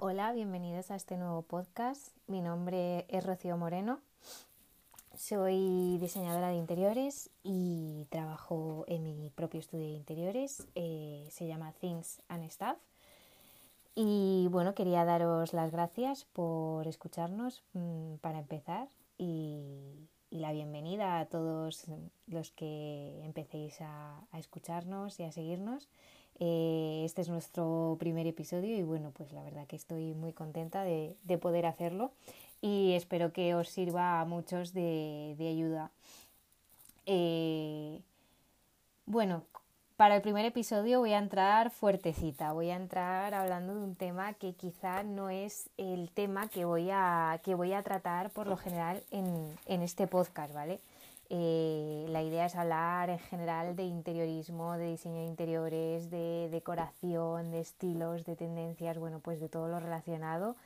Hola, bienvenidos a este nuevo podcast. Mi nombre es Rocío Moreno. Soy diseñadora de interiores y trabajo en mi propio estudio de interiores. Eh, se llama Things and Stuff. Y bueno, quería daros las gracias por escucharnos mm, para empezar y, la bienvenida a todos los que empecéis a, a escucharnos y a seguirnos. Eh, este es nuestro primer episodio y bueno, pues la verdad que estoy muy contenta de, poder hacerlo y espero que os sirva a muchos de, ayuda. Eh, bueno, para el primer episodio voy a entrar fuertecita, voy a entrar hablando de un tema que quizá no es el tema que voy a, que voy a tratar por lo general en, en este podcast, ¿vale? Eh, la idea es hablar en general de interiorismo, de diseño de interiores, de decoración, de estilos, de tendencias, bueno, pues de todo lo relacionado.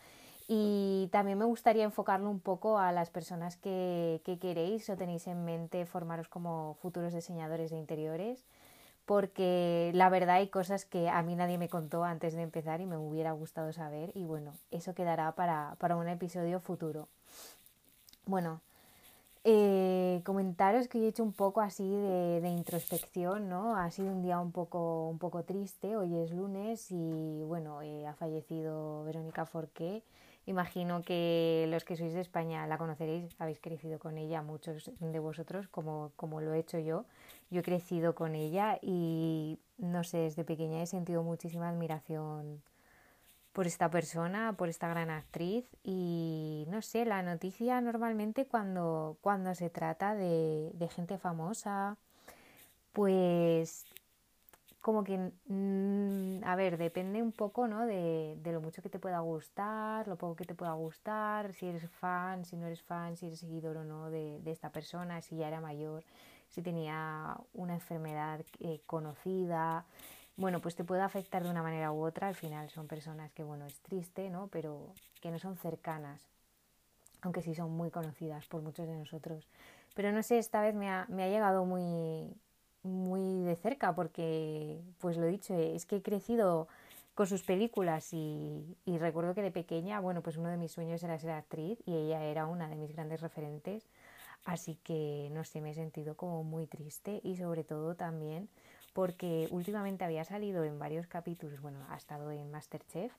Y también me gustaría enfocarlo un poco a las personas que, que queréis o tenéis en mente formaros como futuros diseñadores de interiores, porque la verdad hay cosas que a mí nadie me contó antes de empezar y me hubiera gustado saber y bueno, eso quedará para, para un episodio futuro. Bueno, eh, comentaros que he hecho un poco así de, introspección, ¿no? Ha sido un día un poco, un poco triste, hoy es lunes y bueno, eh, ha fallecido Verónica Forqué. Imagino que los que sois de España la conoceréis, habéis crecido con ella, muchos de vosotros, como, como lo he hecho yo. Yo he crecido con ella y no sé, desde pequeña he sentido muchísima admiración por esta persona, por esta gran actriz y no sé, la noticia normalmente cuando, cuando se trata de, de gente famosa, pues como que, mm, a ver, depende un poco, ¿no? De, de, lo mucho que te pueda gustar, lo poco que te pueda gustar, si eres fan, si no eres fan, si eres seguidor o no de, de esta persona, si ya era mayor, si tenía una enfermedad eh, conocida, bueno, pues te puede afectar de una manera u otra. Al final son personas que, bueno, es triste, ¿no? Pero que no son cercanas, aunque sí son muy conocidas por muchos de nosotros. Pero no sé, esta vez me ha, me ha llegado muy, muy de cerca porque, pues lo he dicho, es que he crecido con sus películas y, y, recuerdo que de pequeña, bueno, pues uno de mis sueños era ser actriz y ella era una de mis grandes referentes. Así que, no sé, me he sentido como muy triste y sobre todo también porque últimamente había salido en varios capítulos, bueno, ha estado en Masterchef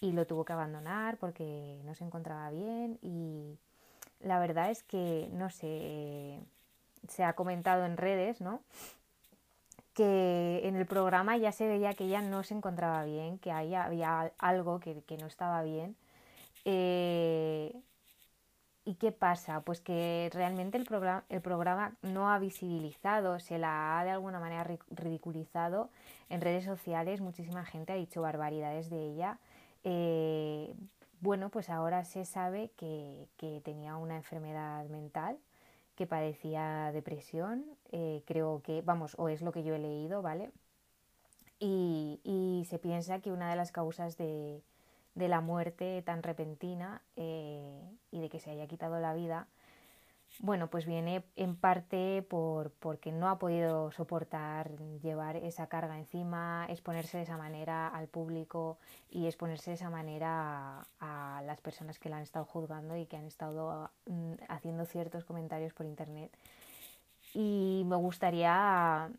y lo tuvo que abandonar porque no se encontraba bien y la verdad es que, no sé, se ha comentado en redes, ¿no? que en el programa ya se veía que ella no se encontraba bien, que había algo que, que no estaba bien. Eh, ¿Y qué pasa? Pues que realmente el programa, el programa no ha visibilizado, se la ha de alguna manera ridiculizado en redes sociales, muchísima gente ha dicho barbaridades de ella. Eh, bueno, pues ahora se sabe que, que, tenía una enfermedad mental, que padecía depresión, eh, creo que, vamos, o es lo que yo he leído, ¿vale? Y, y se piensa que una de las causas de, de la muerte tan repentina eh, y de que se haya quitado la vida, bueno, pues viene en parte por porque no ha podido soportar llevar esa carga encima, exponerse de esa manera al público y exponerse de esa manera a, las personas que la han estado juzgando y que han estado mm, haciendo ciertos comentarios por internet. Y me gustaría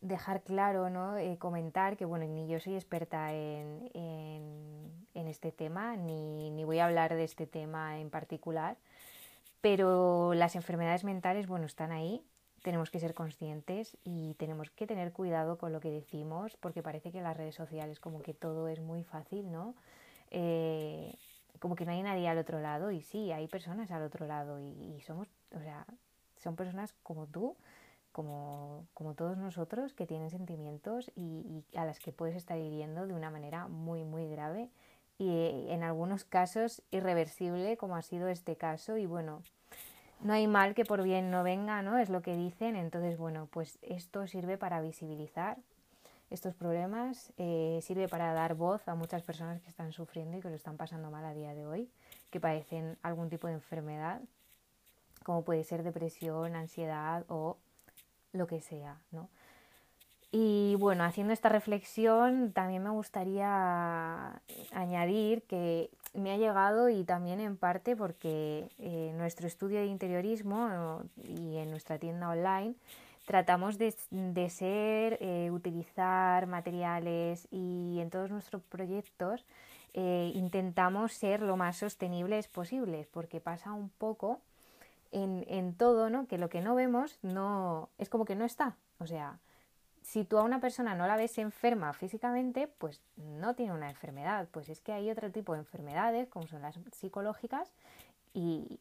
dejar claro, ¿no? Eh, comentar que bueno, ni yo soy experta en, en, este tema, ni, ni, voy a hablar de este tema en particular, pero las enfermedades mentales, bueno, están ahí, tenemos que ser conscientes y tenemos que tener cuidado con lo que decimos, porque parece que en las redes sociales como que todo es muy fácil, ¿no? Eh, como que no hay nadie al otro lado y sí, hay personas al otro lado y, y somos, o sea, son personas como tú, como, como todos nosotros, que tienen sentimientos y, a las que puedes estar hiriendo de una manera muy, muy grave y en algunos casos irreversible, como ha sido este caso. Y bueno, no hay mal que por bien no venga, ¿no? Es lo que dicen. Entonces, bueno, pues esto sirve para visibilizar estos problemas, eh, sirve para dar voz a muchas personas que están sufriendo y que lo están pasando mal a día de hoy, que padecen algún tipo de enfermedad, como puede ser depresión, ansiedad o lo que sea, ¿no? Y bueno, haciendo esta reflexión también me gustaría añadir que me ha llegado y también en parte porque eh, nuestro estudio de interiorismo y en nuestra tienda online tratamos de, ser, eh, utilizar materiales y en todos nuestros proyectos eh, intentamos ser lo más sostenibles posibles porque pasa un poco en, en todo, ¿no? Que lo que no vemos no es como que no está. O sea, si tú a una persona no la ves enferma físicamente, pues no tiene una enfermedad. Pues es que hay otro tipo de enfermedades, como son las psicológicas, y,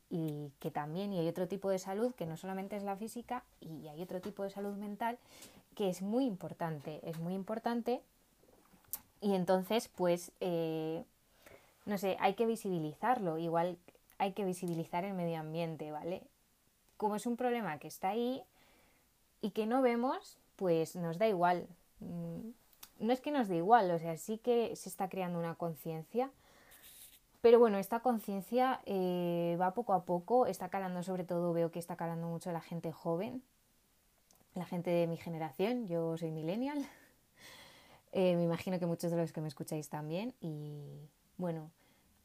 que también, y hay otro tipo de salud que no solamente es la física, y hay otro tipo de salud mental que es muy importante, es muy importante. Y entonces, pues, eh, no sé, hay que visibilizarlo, igual hay que visibilizar el medio ambiente, ¿vale? Como es un problema que está ahí y que no vemos, pues nos da igual. Mm, no es que nos dé igual, o sea, sí que se está creando una conciencia, pero bueno, esta conciencia eh, va poco a poco, está calando sobre todo, veo que está calando mucho la gente joven, la gente de mi generación, yo soy millennial, eh, me imagino que muchos de los que me escucháis también, y bueno,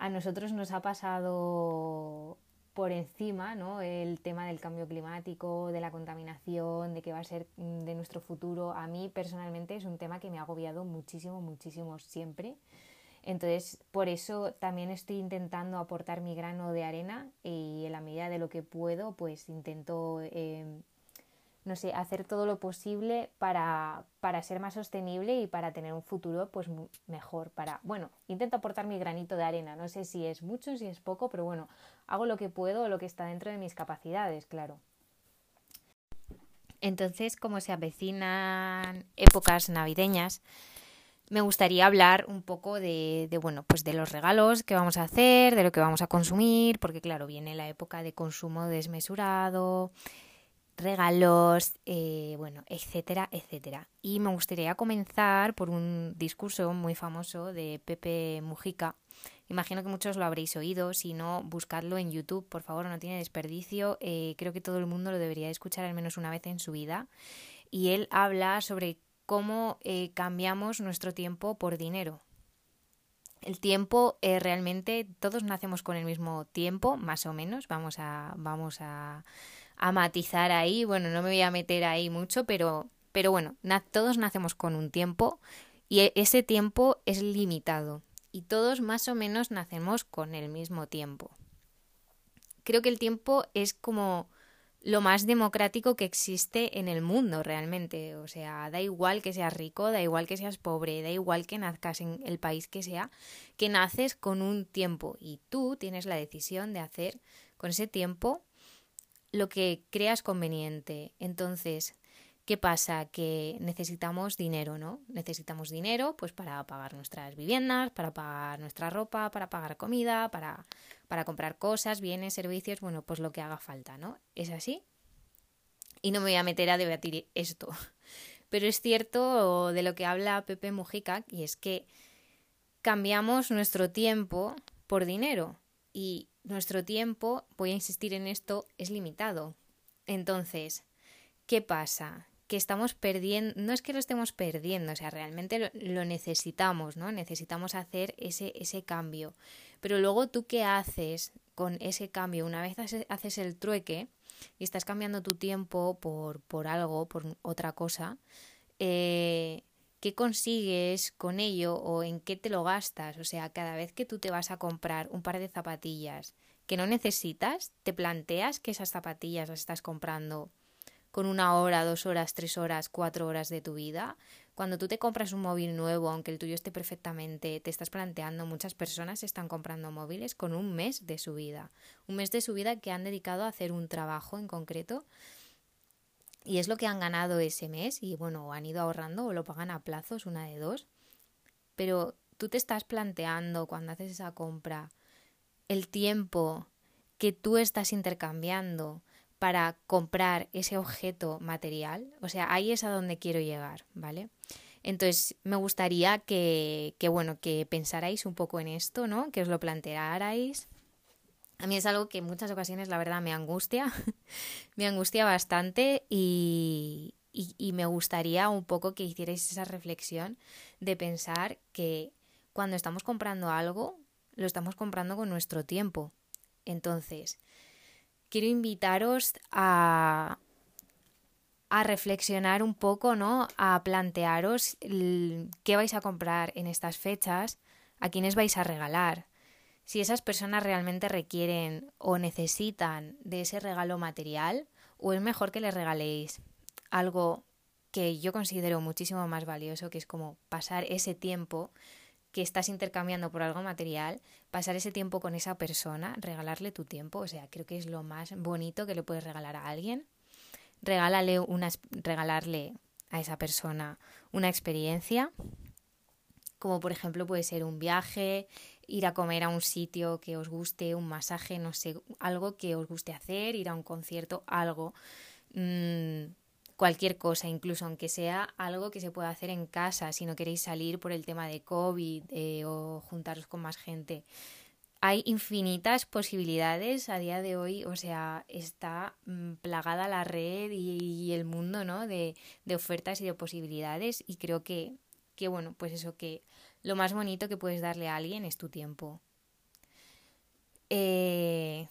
a nosotros nos ha pasado por encima ¿no? el tema del cambio climático, de la contaminación, de qué va a ser mm, de nuestro futuro. A mí personalmente es un tema que me ha agobiado muchísimo, muchísimo siempre. Entonces, por eso también estoy intentando aportar mi grano de arena y en la medida de lo que puedo, pues intento eh, no sé, hacer todo lo posible para, para, ser más sostenible y para tener un futuro pues mejor. Para, bueno, intento aportar mi granito de arena. No sé si es mucho, si es poco, pero bueno, hago lo que puedo, lo que está dentro de mis capacidades, claro. Entonces, como se avecinan épocas navideñas, me gustaría hablar un poco de, de, bueno, pues de los regalos que vamos a hacer, de lo que vamos a consumir, porque claro, viene la época de consumo desmesurado, regalos, eh, bueno, etcétera, etcétera. Y me gustaría comenzar por un discurso muy famoso de Pepe Mujica. Imagino que muchos lo habréis oído, si no, buscadlo en YouTube, por favor, no tiene desperdicio. Eh, creo que todo el mundo lo debería escuchar al menos una vez en su vida. Y él habla sobre cómo eh, cambiamos nuestro tiempo por dinero. El tiempo realmente todos nacemos con el mismo tiempo, más o menos. Vamos a, vamos a, a matizar ahí. Bueno, no me voy a meter ahí mucho, pero, pero bueno, todos nacemos con un tiempo y e, ese tiempo es limitado y todos más o menos nacemos con el mismo tiempo. Creo que el tiempo es como lo más democrático que existe en el mundo realmente. O sea, da igual que seas rico, da igual que seas pobre, da igual que nazcas en el país que sea, que naces con un tiempo y tú tienes la decisión de hacer con ese tiempo lo que creas conveniente. Entonces, ¿qué pasa? Que necesitamos dinero, ¿no? Necesitamos dinero pues para pagar nuestras viviendas, para pagar nuestra ropa, para pagar comida, para, para comprar cosas, bienes, servicios, bueno, pues lo que haga falta, ¿no? ¿Es así? Y no me voy a meter a debatir esto. Pero es cierto de lo que habla Pepe Mujica, y es que cambiamos nuestro tiempo por dinero. Y nuestro tiempo, voy a insistir en esto, es limitado. Entonces, ¿qué pasa? Que estamos perdiendo, no es que lo estemos perdiendo, o sea, realmente lo, necesitamos, ¿no? Necesitamos hacer ese, ese cambio. Pero luego tú qué haces con ese cambio? Una vez haces el trueque y estás cambiando tu tiempo por, por algo, por otra cosa, eh, ¿qué consigues con ello o en qué te lo gastas? O sea, cada vez que tú te vas a comprar un par de zapatillas que no necesitas, te planteas que esas zapatillas las estás comprando con una hora, dos horas, tres horas, cuatro horas de tu vida. Cuando tú te compras un móvil nuevo, aunque el tuyo esté perfectamente, te estás planteando, muchas personas están comprando móviles con un mes de su vida. Un mes de su vida que han dedicado a hacer un trabajo en concreto y es lo que han ganado ese mes y bueno, han ido ahorrando o lo pagan a plazos, una de dos. Pero tú te estás planteando cuando haces esa compra el tiempo que tú estás intercambiando para comprar ese objeto material. O sea, ahí es a donde quiero llegar, ¿vale? Entonces, me gustaría que, que bueno, que pensarais un poco en esto, ¿no? Que os lo plantearais a mí es algo que en muchas ocasiones, la verdad, me angustia, me angustia bastante y, y, me gustaría un poco que hicierais esa reflexión de pensar que cuando estamos comprando algo, lo estamos comprando con nuestro tiempo. Entonces, quiero invitaros a, a reflexionar un poco, ¿no? A plantearos qué vais a comprar en estas fechas, a quiénes vais a regalar, si esas personas realmente requieren o necesitan de ese regalo material o es mejor que les regaléis algo que yo considero muchísimo más valioso, que es como pasar ese tiempo que estás intercambiando por algo material, pasar ese tiempo con esa persona, regalarle tu tiempo, o sea, creo que es lo más bonito que le puedes regalar a alguien. Regálale una, regalarle a esa persona una experiencia, como por ejemplo puede ser un viaje, ir a comer a un sitio que os guste, un masaje, no sé, algo que os guste hacer, ir a un concierto, algo, mm, cualquier cosa, incluso aunque sea algo que se pueda hacer en casa, si no queréis salir por el tema de COVID eh, o juntaros con más gente. Hay infinitas posibilidades a día de hoy, o sea, está mm, plagada la red y, el mundo, ¿no? De, de ofertas y de posibilidades y creo que, que, bueno, pues eso que lo más bonito que puedes darle a alguien es tu tiempo. Eh,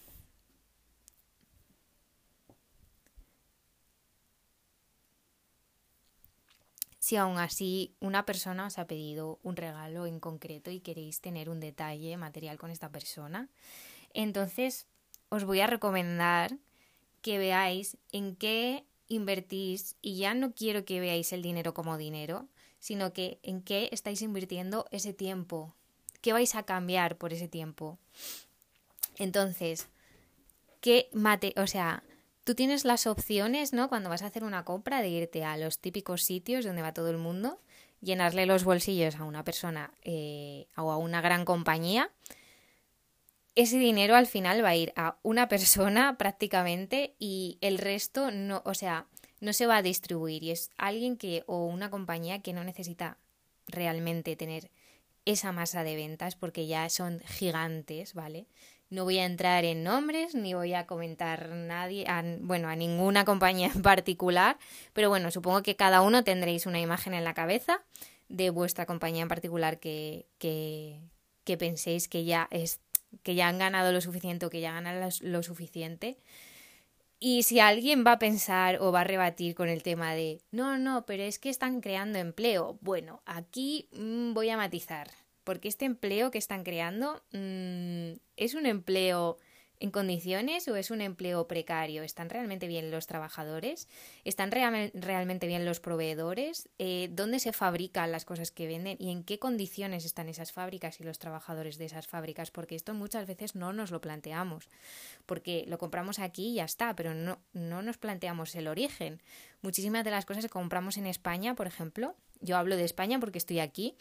si aún así una persona os ha pedido un regalo en concreto y queréis tener un detalle material con esta persona, entonces os voy a recomendar que veáis en qué invertís y ya no quiero que veáis el dinero como dinero, sino que en qué estáis invirtiendo ese tiempo, qué vais a cambiar por ese tiempo. Entonces, qué mate, o sea, tú tienes las opciones, ¿no? Cuando vas a hacer una compra de irte a los típicos sitios donde va todo el mundo, llenarle los bolsillos a una persona eh, o a una gran compañía. Ese dinero al final va a ir a una persona prácticamente y el resto no, o sea, no se va a distribuir y es alguien que o una compañía que no necesita realmente tener esa masa de ventas porque ya son gigantes, ¿vale? No voy a entrar en nombres ni voy a comentar nadie, bueno, a ninguna compañía en particular, pero bueno, supongo que cada uno tendréis una imagen en la cabeza de vuestra compañía en particular que, que, que penséis que ya es que ya han ganado lo suficiente o que ya ganan lo suficiente y si alguien va a pensar o va a rebatir con el tema de, no, no, pero es que están creando empleo, bueno, aquí mm, voy a matizar, porque este empleo que están creando mm, es un empleo en condiciones o es un empleo precario? ¿Están realmente bien los trabajadores? ¿Están realmente bien los proveedores? Eh, ¿Dónde se fabrican las cosas que venden? ¿Y en qué condiciones están esas fábricas y los trabajadores de esas fábricas? Porque esto muchas veces no nos lo planteamos, porque lo compramos aquí y ya está, pero no, no nos planteamos el origen. Muchísimas de las cosas que compramos en España, por ejemplo, yo hablo de España porque estoy aquí,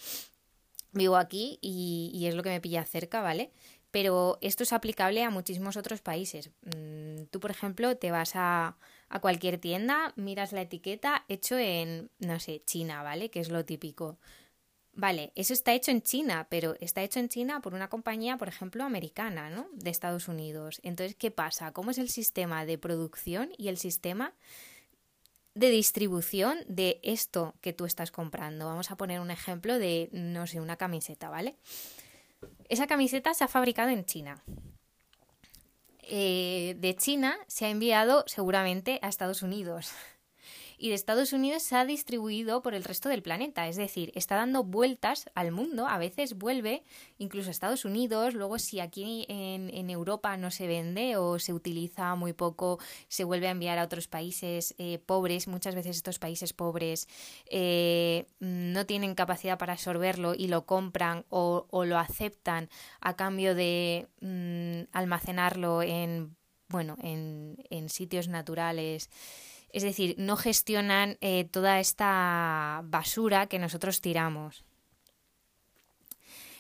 vivo aquí y, y, es lo que me pilla cerca, ¿vale? Pero esto es aplicable a muchísimos otros países. Mm, tú, por ejemplo, te vas a, a cualquier tienda, miras la etiqueta hecho en, no sé, China, ¿vale? Que es lo típico. Vale, eso está hecho en China, pero está hecho en China por una compañía, por ejemplo, americana, ¿no? De Estados Unidos. Entonces, ¿qué pasa? ¿Cómo es el sistema de producción y el sistema de distribución de esto que tú estás comprando? Vamos a poner un ejemplo de, no sé, una camiseta, ¿vale? Esa camiseta se ha fabricado en China. Eh, de China se ha enviado seguramente a Estados Unidos y de Estados Unidos se ha distribuido por el resto del planeta, es decir, está dando vueltas al mundo, a veces vuelve incluso a Estados Unidos, luego si aquí en, Europa no se vende o se utiliza muy poco, se vuelve a enviar a otros países eh, pobres, muchas veces estos países pobres eh, no tienen capacidad para absorberlo y lo compran o, lo aceptan a cambio de mm, almacenarlo en bueno, en, en sitios naturales es decir, no gestionan eh, toda esta basura que nosotros tiramos.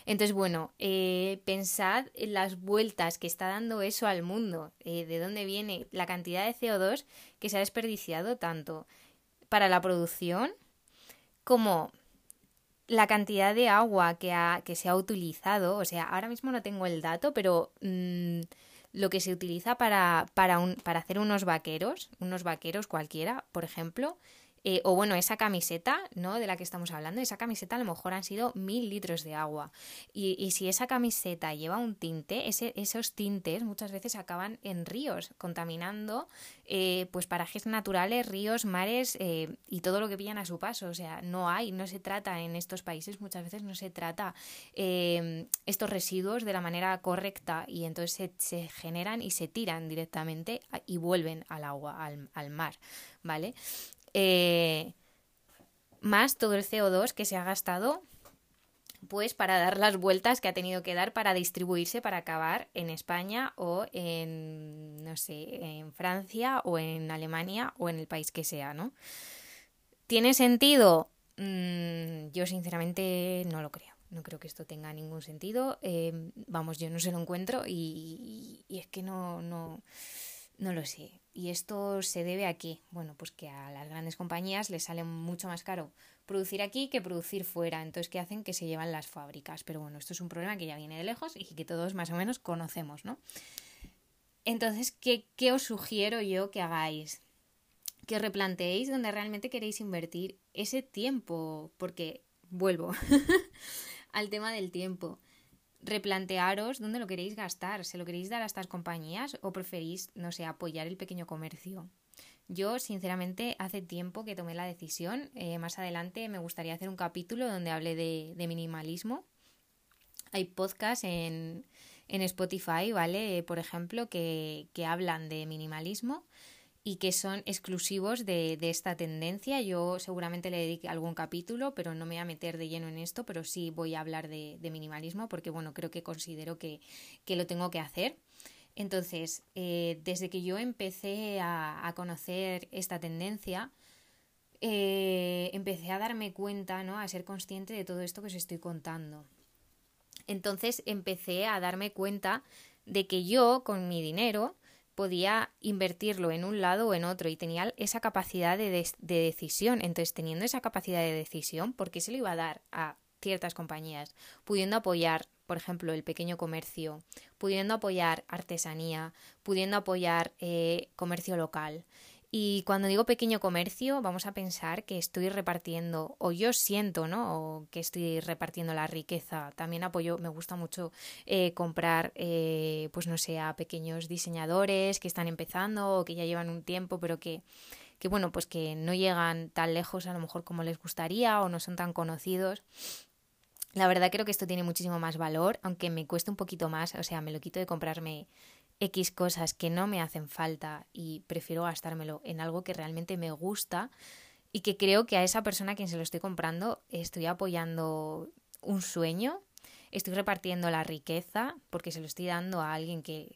Entonces, bueno, eh, pensad en las vueltas que está dando eso al mundo, eh, de dónde viene la cantidad de CO2 que se ha desperdiciado tanto para la producción como la cantidad de agua que, se ha utilizado. O sea, ahora mismo no tengo el dato, pero... Mm, lo que se utiliza para, para, un, para hacer unos vaqueros, unos vaqueros cualquiera, por ejemplo, eh, o bueno, esa camiseta, ¿no? De la que estamos hablando, esa camiseta a lo mejor han sido mil litros de agua. Y, y si esa camiseta lleva un tinte, ese, esos tintes muchas veces acaban en ríos, contaminando eh, pues parajes naturales, ríos, mares eh, y todo lo que pillan a su paso. O sea, no hay, no se trata en estos países, muchas veces no se trata estos residuos de la manera correcta y entonces se, se, generan y se tiran directamente y vuelven al agua, al, al mar, ¿vale? Eh, más todo el CO2 que se ha gastado pues para dar las vueltas que ha tenido que dar para distribuirse para acabar en España o en no sé, en Francia o en Alemania o en el país que sea, ¿no? ¿Tiene sentido? Mm, yo sinceramente no lo creo. No creo que esto tenga ningún sentido. Eh, vamos, yo no se lo encuentro y, y es que no, no, no lo sé. ¿Y esto se debe a qué? Bueno, pues que a las grandes compañías les sale mucho más caro producir aquí que producir fuera. Entonces, ¿qué hacen? Que se llevan las fábricas. Pero bueno, esto es un problema que ya viene de lejos y que todos más o menos conocemos, ¿no? Entonces, ¿qué, qué os sugiero yo que hagáis? Que replanteéis donde realmente queréis invertir ese tiempo. Porque, vuelvo al tema del tiempo replantearos dónde lo queréis gastar. ¿Se lo queréis dar a estas compañías o preferís, no sé, apoyar el pequeño comercio? Yo, sinceramente, hace tiempo que tomé la decisión. Eh, más adelante me gustaría hacer un capítulo donde hable de, minimalismo. Hay podcasts en, en Spotify, ¿vale? Por ejemplo, que, que hablan de minimalismo y que son exclusivos de, de, esta tendencia. Yo seguramente le dedique algún capítulo, pero no me voy a meter de lleno en esto, pero sí voy a hablar de, de minimalismo porque, bueno, creo que considero que, que lo tengo que hacer. Entonces, eh, desde que yo empecé a, a conocer esta tendencia, eh, empecé a darme cuenta, ¿no? A ser consciente de todo esto que os estoy contando. Entonces empecé a darme cuenta de que yo, con mi dinero, podía invertirlo en un lado o en otro y tenía esa capacidad de, de, decisión. Entonces, teniendo esa capacidad de decisión, ¿por qué se lo iba a dar a ciertas compañías? Pudiendo apoyar, por ejemplo, el pequeño comercio, pudiendo apoyar artesanía, pudiendo apoyar eh, comercio local. Y cuando digo pequeño comercio, vamos a pensar que estoy repartiendo, o yo siento, ¿no? O que estoy repartiendo la riqueza. También apoyo, me gusta mucho eh, comprar, eh, pues no sé, a pequeños diseñadores que están empezando o que ya llevan un tiempo, pero que, que bueno, pues que no llegan tan lejos a lo mejor como les gustaría o no son tan conocidos. La verdad creo que esto tiene muchísimo más valor, aunque me cueste un poquito más, o sea, me lo quito de comprarme X cosas que no me hacen falta y prefiero gastármelo en algo que realmente me gusta y que creo que a esa persona a quien se lo estoy comprando estoy apoyando un sueño, estoy repartiendo la riqueza porque se lo estoy dando a alguien que,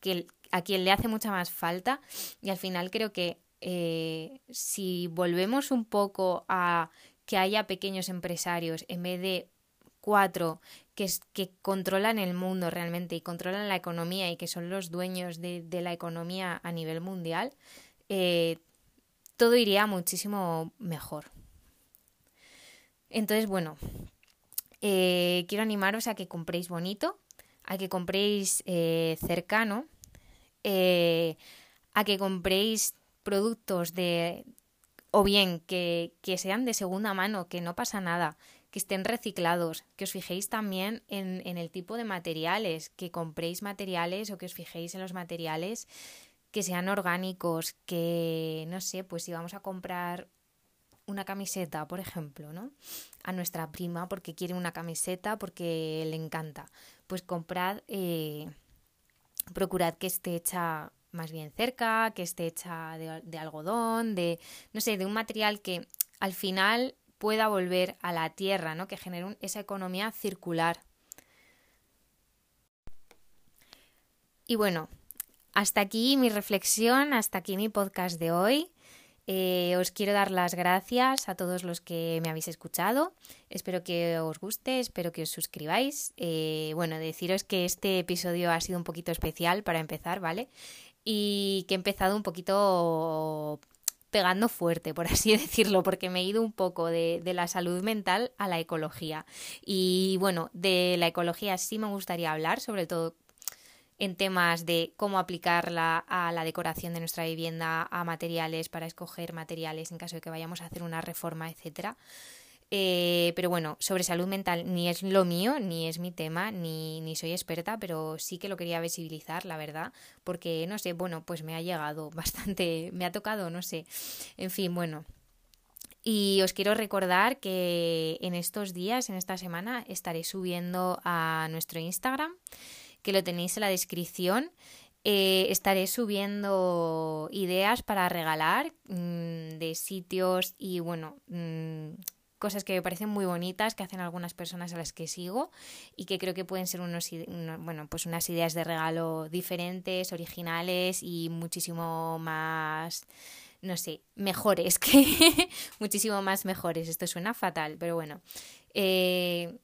que a quien le hace mucha más falta y al final creo que eh, si volvemos un poco a que haya pequeños empresarios en vez de cuatro que, controlan el mundo realmente y controlan la economía y que son los dueños de, la economía a nivel mundial, eh, todo iría muchísimo mejor. Entonces, bueno, eh, quiero animaros a que compréis bonito, a que compréis eh, cercano, a que compréis productos de o bien que sean de segunda mano, que no pasa nada, que estén reciclados, que os fijéis también en, en el tipo de materiales, que compréis materiales o que os fijéis en los materiales que sean orgánicos, que no sé, pues si vamos a comprar una camiseta, por ejemplo, ¿no? A nuestra prima porque quiere una camiseta porque le encanta. Pues comprad, eh, procurad que esté hecha más bien cerca, que esté hecha de, de algodón, de, no sé, de un material que al final pueda volver a la tierra, ¿no? que genere esa economía circular. Y bueno, hasta aquí mi reflexión, hasta aquí mi podcast de hoy. Eh, os quiero dar las gracias a todos los que me habéis escuchado. Espero que os guste, espero que os suscribáis. Eh, bueno, deciros que este episodio ha sido un poquito especial para empezar, ¿vale? Y que he empezado un poquito pegando fuerte, por así decirlo, porque me he ido un poco de, la salud mental a la ecología. Y bueno, de la ecología sí me gustaría hablar, sobre todo en temas de cómo aplicarla a la decoración de nuestra vivienda, a materiales, para escoger materiales en caso de que vayamos a hacer una reforma, etcétera. Eh, pero bueno, sobre salud mental ni es lo mío, ni es mi tema, ni, ni soy experta, pero sí que lo quería visibilizar, la verdad, porque no sé, bueno, pues me ha llegado bastante, me ha tocado, no sé. En fin, bueno. Y os quiero recordar que en estos días, en esta semana, estaré subiendo a nuestro Instagram, que lo tenéis en la descripción. Eh, estaré subiendo ideas para regalar mm, de sitios y bueno, mm, cosas que me parecen muy bonitas que hacen algunas personas a las que sigo y que creo que pueden ser unos, bueno, pues unas ideas de regalo diferentes, originales y muchísimo más no sé, mejores que muchísimo más mejores. Esto suena fatal, pero bueno. Eh,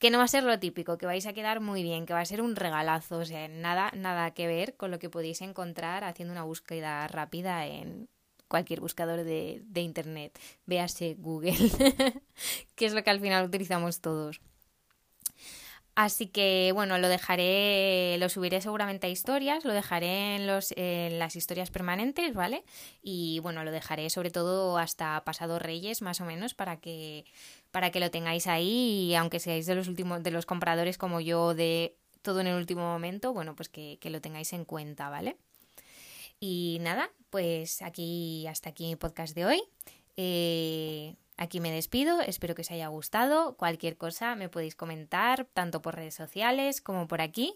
que no va a ser lo típico, que vais a quedar muy bien, que va a ser un regalazo, o sea, nada, nada que ver con lo que podéis encontrar haciendo una búsqueda rápida en cualquier buscador de, internet, véase Google, que es lo que al final utilizamos todos. Así que bueno, lo dejaré, lo subiré seguramente a historias, lo dejaré en, los, en las historias permanentes, ¿vale? Y bueno, lo dejaré sobre todo hasta pasado Reyes, más o menos, para que, para que lo tengáis ahí y aunque seáis de los últimos, de los compradores como yo de todo en el último momento, bueno, pues que lo tengáis en cuenta, ¿vale? Y nada, pues aquí, hasta aquí mi podcast de hoy. Eh, aquí me despido, espero que os haya gustado. Cualquier cosa me podéis comentar, tanto por redes sociales como por aquí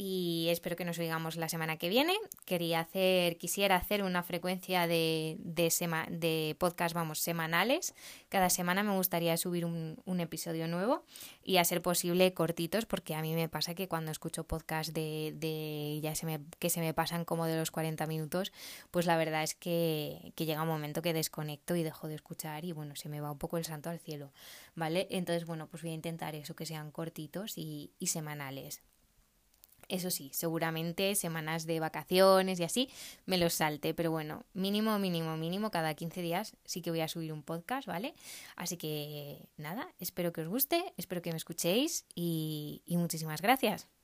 y espero que nos oigamos la semana que viene. Quería hacer, quisiera hacer una frecuencia de, de, de podcast, vamos, semanales. Cada semana me gustaría subir un, un, episodio nuevo y a ser posible cortitos, porque a mí me pasa que cuando escucho podcast de, de ya se me, que se me pasan como de los 40 minutos, pues la verdad es que, que llega un momento que desconecto y dejo de escuchar y bueno, se me va un poco el santo al cielo, ¿vale? Entonces, bueno, pues voy a intentar eso, que sean cortitos y, y semanales. Eso sí, seguramente semanas de vacaciones y así me los salte, pero bueno, mínimo, mínimo, mínimo, cada 15 días sí que voy a subir un podcast, ¿vale? Así que nada, espero que os guste, espero que me escuchéis y, y muchísimas gracias.